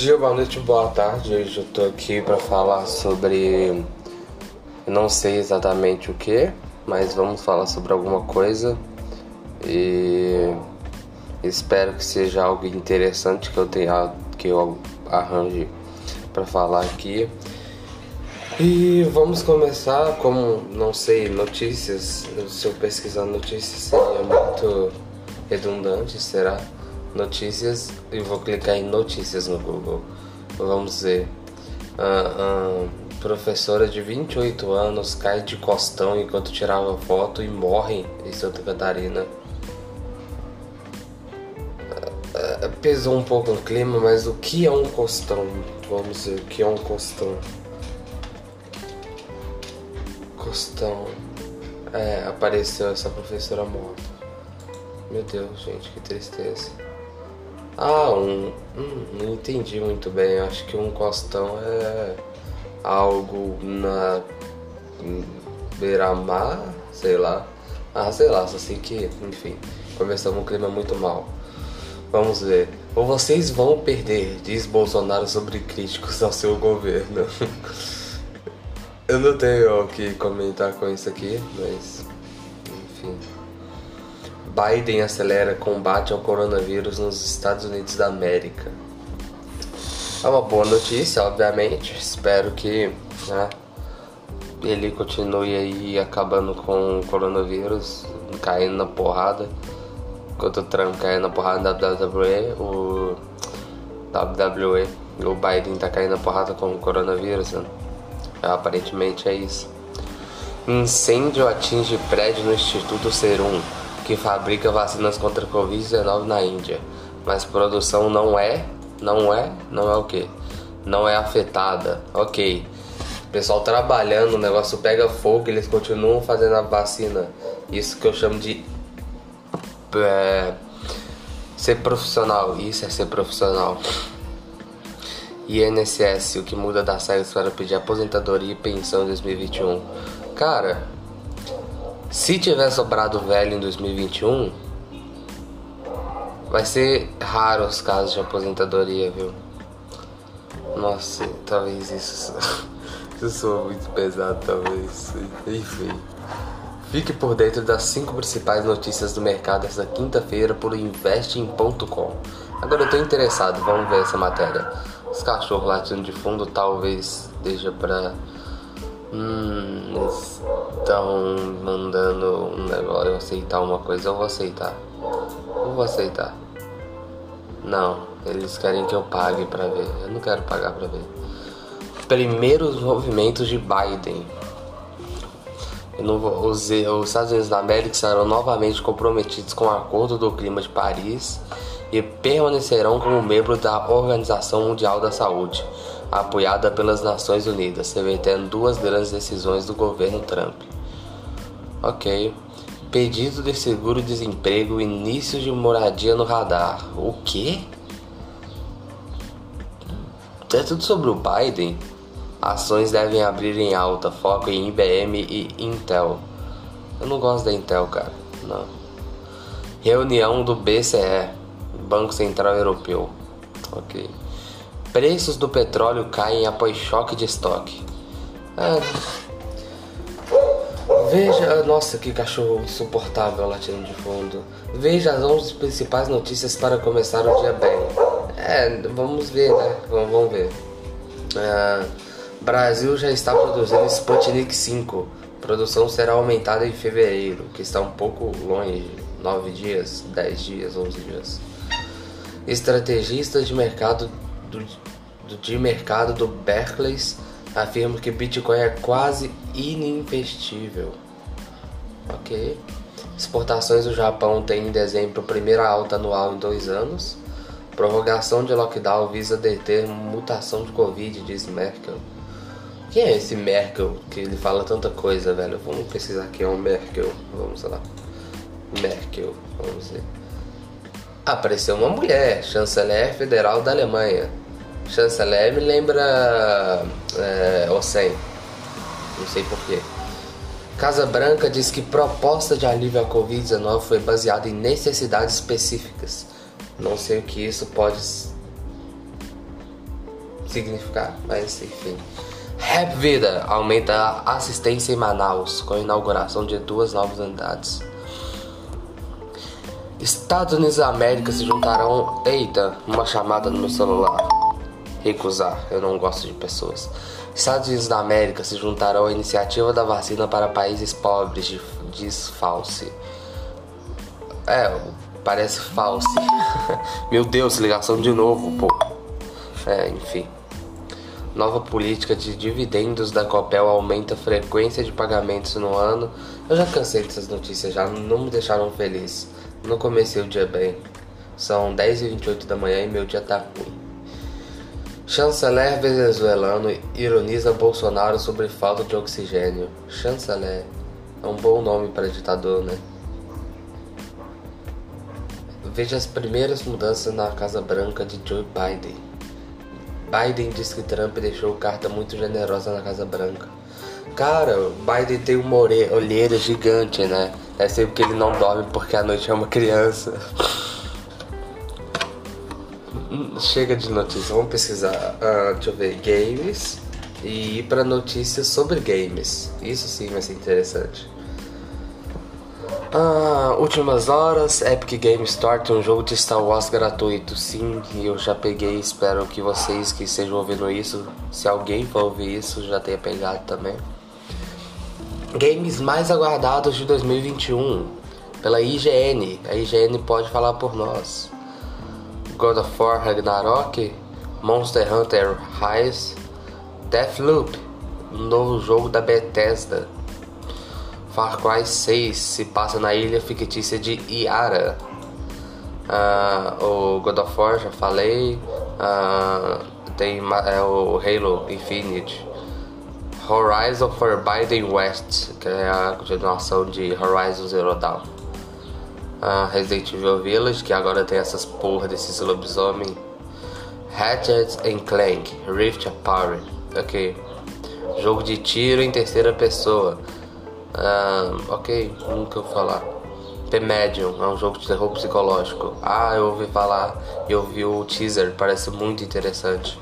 dia, boa noite, boa tarde. Hoje eu tô aqui para falar sobre. Não sei exatamente o que, mas vamos falar sobre alguma coisa. E espero que seja algo interessante que eu tenha que eu arranje para falar aqui. E vamos começar como, não sei, notícias. Se eu pesquisar notícias seria muito redundante, será? Notícias e vou clicar em notícias no Google. Vamos ver. Uh, uh, professora de 28 anos cai de costão enquanto tirava foto e morre em Santa Catarina. Uh, pesou um pouco no clima, mas o que é um costão? Vamos ver o que é um costão. Costão. É, apareceu essa professora morta. Meu Deus, gente, que tristeza. Ah, um. Hum, não entendi muito bem. Acho que um costão é algo na beira-mar, sei lá. Ah, sei lá, só sei que, enfim, começamos um clima muito mal. Vamos ver. Ou vocês vão perder, diz Bolsonaro sobre críticos ao seu governo. Eu não tenho o que comentar com isso aqui, mas. Biden acelera combate ao coronavírus nos Estados Unidos da América. É uma boa notícia, obviamente. Espero que né, ele continue aí acabando com o coronavírus, caindo na porrada. Enquanto o Trump caindo na porrada da WWE, o WWE, o Biden tá caindo na porrada com o coronavírus. Né? Aparentemente é isso. Incêndio atinge prédio no Instituto Serum que fabrica vacinas contra a Covid-19 na Índia, mas produção não é, não é, não é o que? Não é afetada. Ok. Pessoal trabalhando, o negócio pega fogo, eles continuam fazendo a vacina. Isso que eu chamo de é, ser profissional. Isso é ser profissional. INSS, o que muda das regras para pedir aposentadoria e pensão em 2021. Cara, se tiver sobrado velho em 2021, vai ser raro os casos de aposentadoria, viu? Nossa, talvez isso. Isso soa muito pesado, talvez. Enfim. Fique por dentro das cinco principais notícias do mercado esta quinta-feira por investing.com. Agora eu tô interessado, vamos ver essa matéria. Os cachorros latindo de fundo talvez deixa pra Hum, estão mandando um negócio, eu aceitar uma coisa, eu vou aceitar. Eu vou aceitar. Não, eles querem que eu pague para ver. Eu não quero pagar para ver. Primeiros movimentos de Biden. Os, os Estados Unidos da América serão novamente comprometidos com o Acordo do Clima de Paris e permanecerão como membro da Organização Mundial da Saúde apoiada pelas Nações Unidas, revertendo duas grandes decisões do governo Trump. Ok. Pedido de seguro-desemprego, início de moradia no radar. O quê? É tudo sobre o Biden? Ações devem abrir em alta, foco em IBM e Intel. Eu não gosto da Intel, cara. Não. Reunião do BCE, Banco Central Europeu. Ok. Preços do petróleo caem após choque de estoque. Ah, veja, nossa, que cachorro insuportável latindo de fundo. Veja as 11 principais notícias para começar o dia bem. É, vamos ver, né? Vamos, vamos ver. Ah, Brasil já está produzindo Sputnik 5. Produção será aumentada em fevereiro, que está um pouco longe 9 dias, 10 dias, 11 dias. Estrategistas de mercado do, do, de mercado do Berkeley afirma que Bitcoin é quase ininvestível. Ok. Exportações do Japão tem em dezembro primeira alta anual em dois anos. Prorrogação de lockdown visa deter mutação de Covid, diz Merkel. Quem é esse Merkel que ele fala tanta coisa, velho? Vamos pesquisar quem é o Merkel. Vamos lá. Merkel, vamos ver. Apareceu uma mulher, chanceler federal da Alemanha. Chanceler me lembra é, Ossem. Não sei porquê. Casa Branca diz que proposta de alívio à Covid-19 foi baseada em necessidades específicas. Não sei o que isso pode. significar, mas enfim. Rap Vida aumenta a assistência em Manaus com a inauguração de duas novas unidades. Estados Unidos da América se juntarão. Eita, uma chamada no meu celular. Recusar, eu não gosto de pessoas. Estados Unidos da América se juntarão à iniciativa da vacina para países pobres, diz False. É, parece false. Meu Deus, ligação de novo, pô. É, enfim. Nova política de dividendos da Copel aumenta a frequência de pagamentos no ano. Eu já cansei dessas notícias, já não me deixaram feliz. Não comecei o dia bem. São 10h28 da manhã e meu dia tá ruim. Chanceler venezuelano ironiza Bolsonaro sobre falta de oxigênio. Chanceler é um bom nome para ditador, né? Veja as primeiras mudanças na Casa Branca de Joe Biden. Biden diz que Trump deixou carta muito generosa na Casa Branca. Cara, Biden tem uma olheira gigante, né? É sempre que ele não dorme porque a noite é uma criança. Chega de notícias, vamos pesquisar. Uh, deixa eu ver, games e ir para notícias sobre games. Isso sim vai ser interessante. Ah, últimas horas, Epic Games Store tem um jogo de Star Wars gratuito. Sim, eu já peguei. Espero que vocês que estejam ouvindo isso, se alguém for ouvir isso, já tenha pegado também. Games mais aguardados de 2021 pela IGN. A IGN pode falar por nós. God of War Ragnarok, Monster Hunter Rise, Deathloop, um novo jogo da Bethesda. Far Cry 6 se passa na ilha fictícia de Iara. Uh, o God of War já falei. Uh, tem é, o Halo Infinite. Horizon Forbidden West, que é a continuação de Horizon Zero Dawn. Uh, Resident Evil Village, que agora tem essas porra desses lobisomem. Hatchet and Clank, Rift Apart, ok. Jogo de tiro em terceira pessoa. Ok, nunca vou falar. The Medium é um jogo de terror psicológico. Ah, eu ouvi falar, eu vi o teaser, parece muito interessante.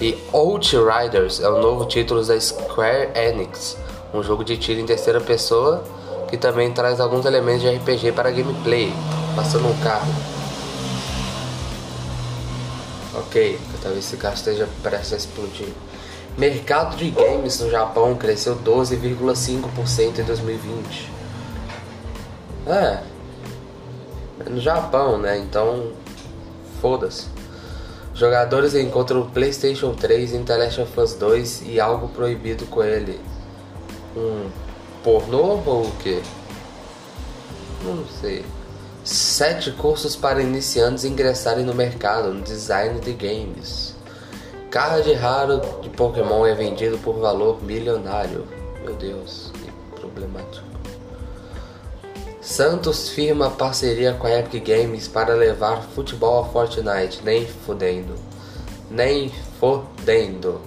E Outriders é o novo título da Square Enix, um jogo de tiro em terceira pessoa que também traz alguns elementos de RPG para gameplay, passando um carro. Ok, talvez esse carro esteja prestes a explodir. Mercado de games no Japão cresceu 12,5% em 2020. É, é no Japão, né? Então, foda-se. Jogadores encontram o PlayStation 3 em The Last of Us 2 e algo proibido com ele. Um pornô ou o que? Não sei. Sete cursos para iniciantes ingressarem no mercado no design de games. Card raro de Pokémon é vendido por valor milionário. Meu Deus, que problemático. Santos firma parceria com a Epic Games para levar futebol a Fortnite. Nem fudendo. Nem fodendo.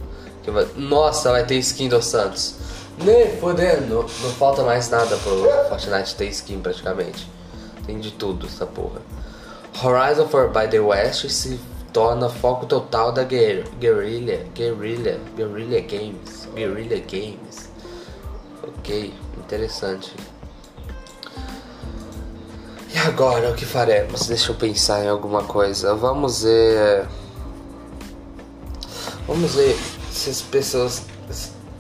Nossa, vai ter skin do Santos. Nem fodendo. Não falta mais nada pro Fortnite ter skin praticamente. Tem de tudo essa porra. Horizon Forbidden West se torna foco total da Guerrilla, Guerrilla, Guerrilla Games, Guerrilla Games. Ok, interessante. E agora o que faremos? Deixa eu pensar em alguma coisa. Vamos ver. Vamos ver se as pessoas.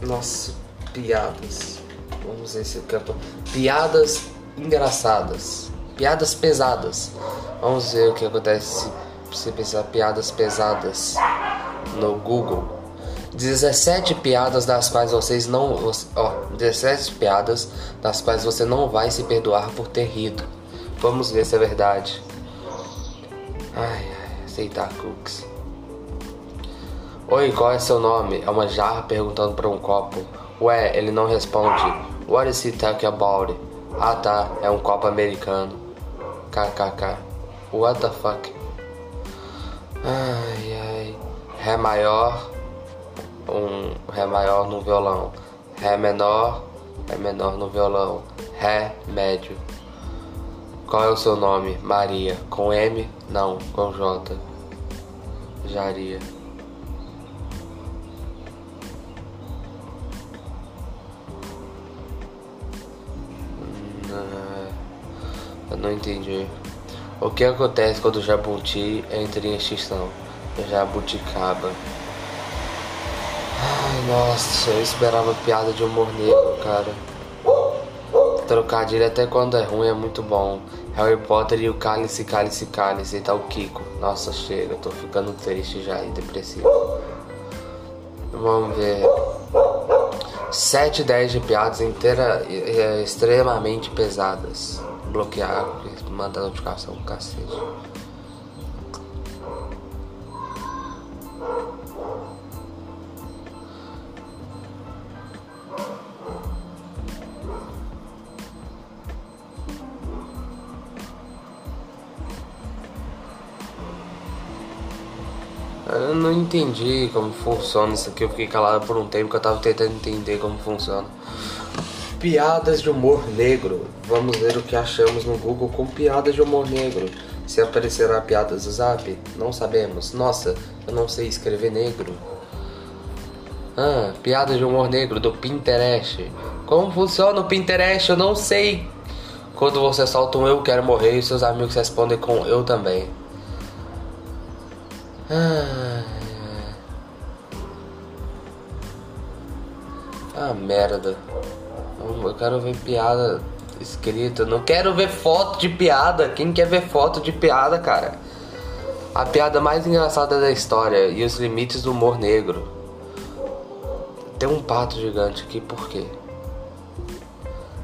Nossa, piadas. Vamos ver se campo. Piadas engraçadas. Piadas pesadas. Vamos ver o que acontece se você pensar piadas pesadas no Google. 17 piadas das quais vocês não. Ó, 17 piadas das quais você não vai se perdoar por ter rido. Vamos ver se é verdade. Ai, ai, aceitar cookies. Oi, qual é seu nome? É uma jarra perguntando para um copo. Ué, ele não responde. What is he talking about? Ah tá, é um copo americano. KKK. What the fuck? Ai ai. Ré maior. Um Ré maior no violão. Ré menor. Ré menor no violão. Ré médio. Qual é o seu nome? Maria. Com M? Não, com J. Jaria. Não entendi. O que acontece quando o jabuti entra em extinção? Jabuticaba. Ai, nossa, eu esperava piada de humor negro, cara. Trocadilho até quando é ruim é muito bom. Harry Potter e o Cálice, Cálice, Cálice e tá o Kiko. Nossa, chega, eu tô ficando triste já e depressivo. Vamos ver. 7, 10 de piadas inteira, extremamente pesadas. Bloquear, mandar notificação, cacete. Entendi como funciona isso aqui. Eu fiquei calado por um tempo que eu tava tentando entender como funciona. Piadas de humor negro. Vamos ver o que achamos no Google com piadas de humor negro. Se aparecerá piadas do Zap? Não sabemos. Nossa, eu não sei escrever negro. Ah, piadas de humor negro do Pinterest. Como funciona o Pinterest? Eu não sei. Quando você solta um eu quero morrer e seus amigos respondem com eu também. Ah, ah merda. Eu quero ver piada escrita. Não quero ver foto de piada. Quem quer ver foto de piada, cara? A piada mais engraçada da história e os limites do humor negro. Tem um pato gigante aqui, por quê?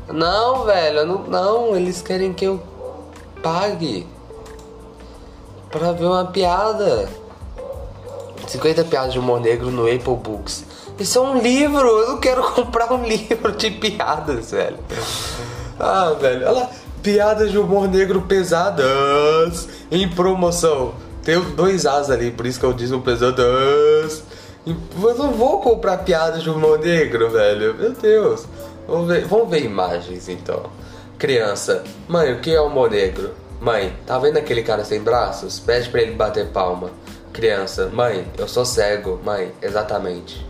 Não, velho, não, não, eles querem que eu pague pra ver uma piada. 50 piadas de humor negro no Apple Books. Isso é um livro, eu não quero comprar um livro de piadas, velho. Ah, velho, olha lá. Piadas de humor negro pesadas em promoção. Tem dois As ali, por isso que eu disse pesadas. Eu não vou comprar piadas de humor negro, velho. Meu Deus. Vamos ver, vamos ver imagens então. Criança, mãe, o que é humor negro? Mãe, tá vendo aquele cara sem braços? Pede pra ele bater palma. Criança, mãe, eu sou cego. Mãe, exatamente.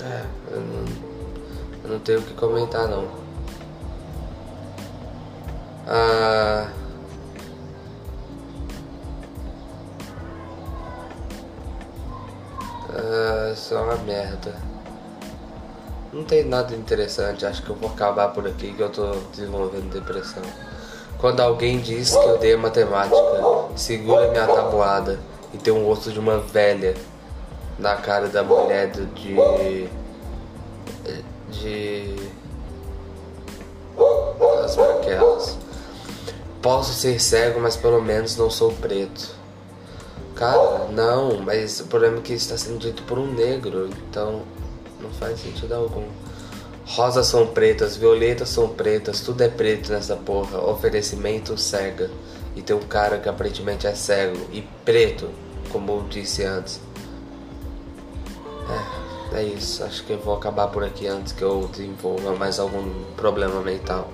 É, eu não, não tenho o que comentar não. Isso é uma merda. Não tem nada interessante, acho que eu vou acabar por aqui que eu tô desenvolvendo depressão. Quando alguém diz que eu odeio matemática, segura minha tabuada e tem um rosto de uma velha na cara da mulher de. de. as branquelas. Posso ser cego, mas pelo menos não sou preto. Cara, não, mas o problema é que está sendo dito por um negro, então não faz sentido algum. Rosas são pretas, violetas são pretas, tudo é preto nessa porra. Oferecimento cega. E tem um cara que aparentemente é cego e preto, como eu disse antes. É, isso. Acho que eu vou acabar por aqui antes que eu desenvolva mais algum problema mental.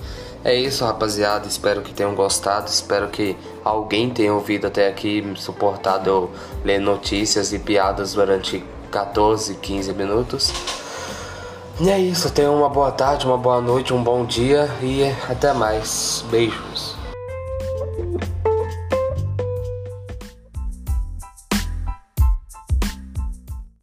É isso, rapaziada. Espero que tenham gostado. Espero que alguém tenha ouvido até aqui, suportado eu ler notícias e piadas durante 14, 15 minutos. E é isso. Tenham uma boa tarde, uma boa noite, um bom dia e até mais. Beijos.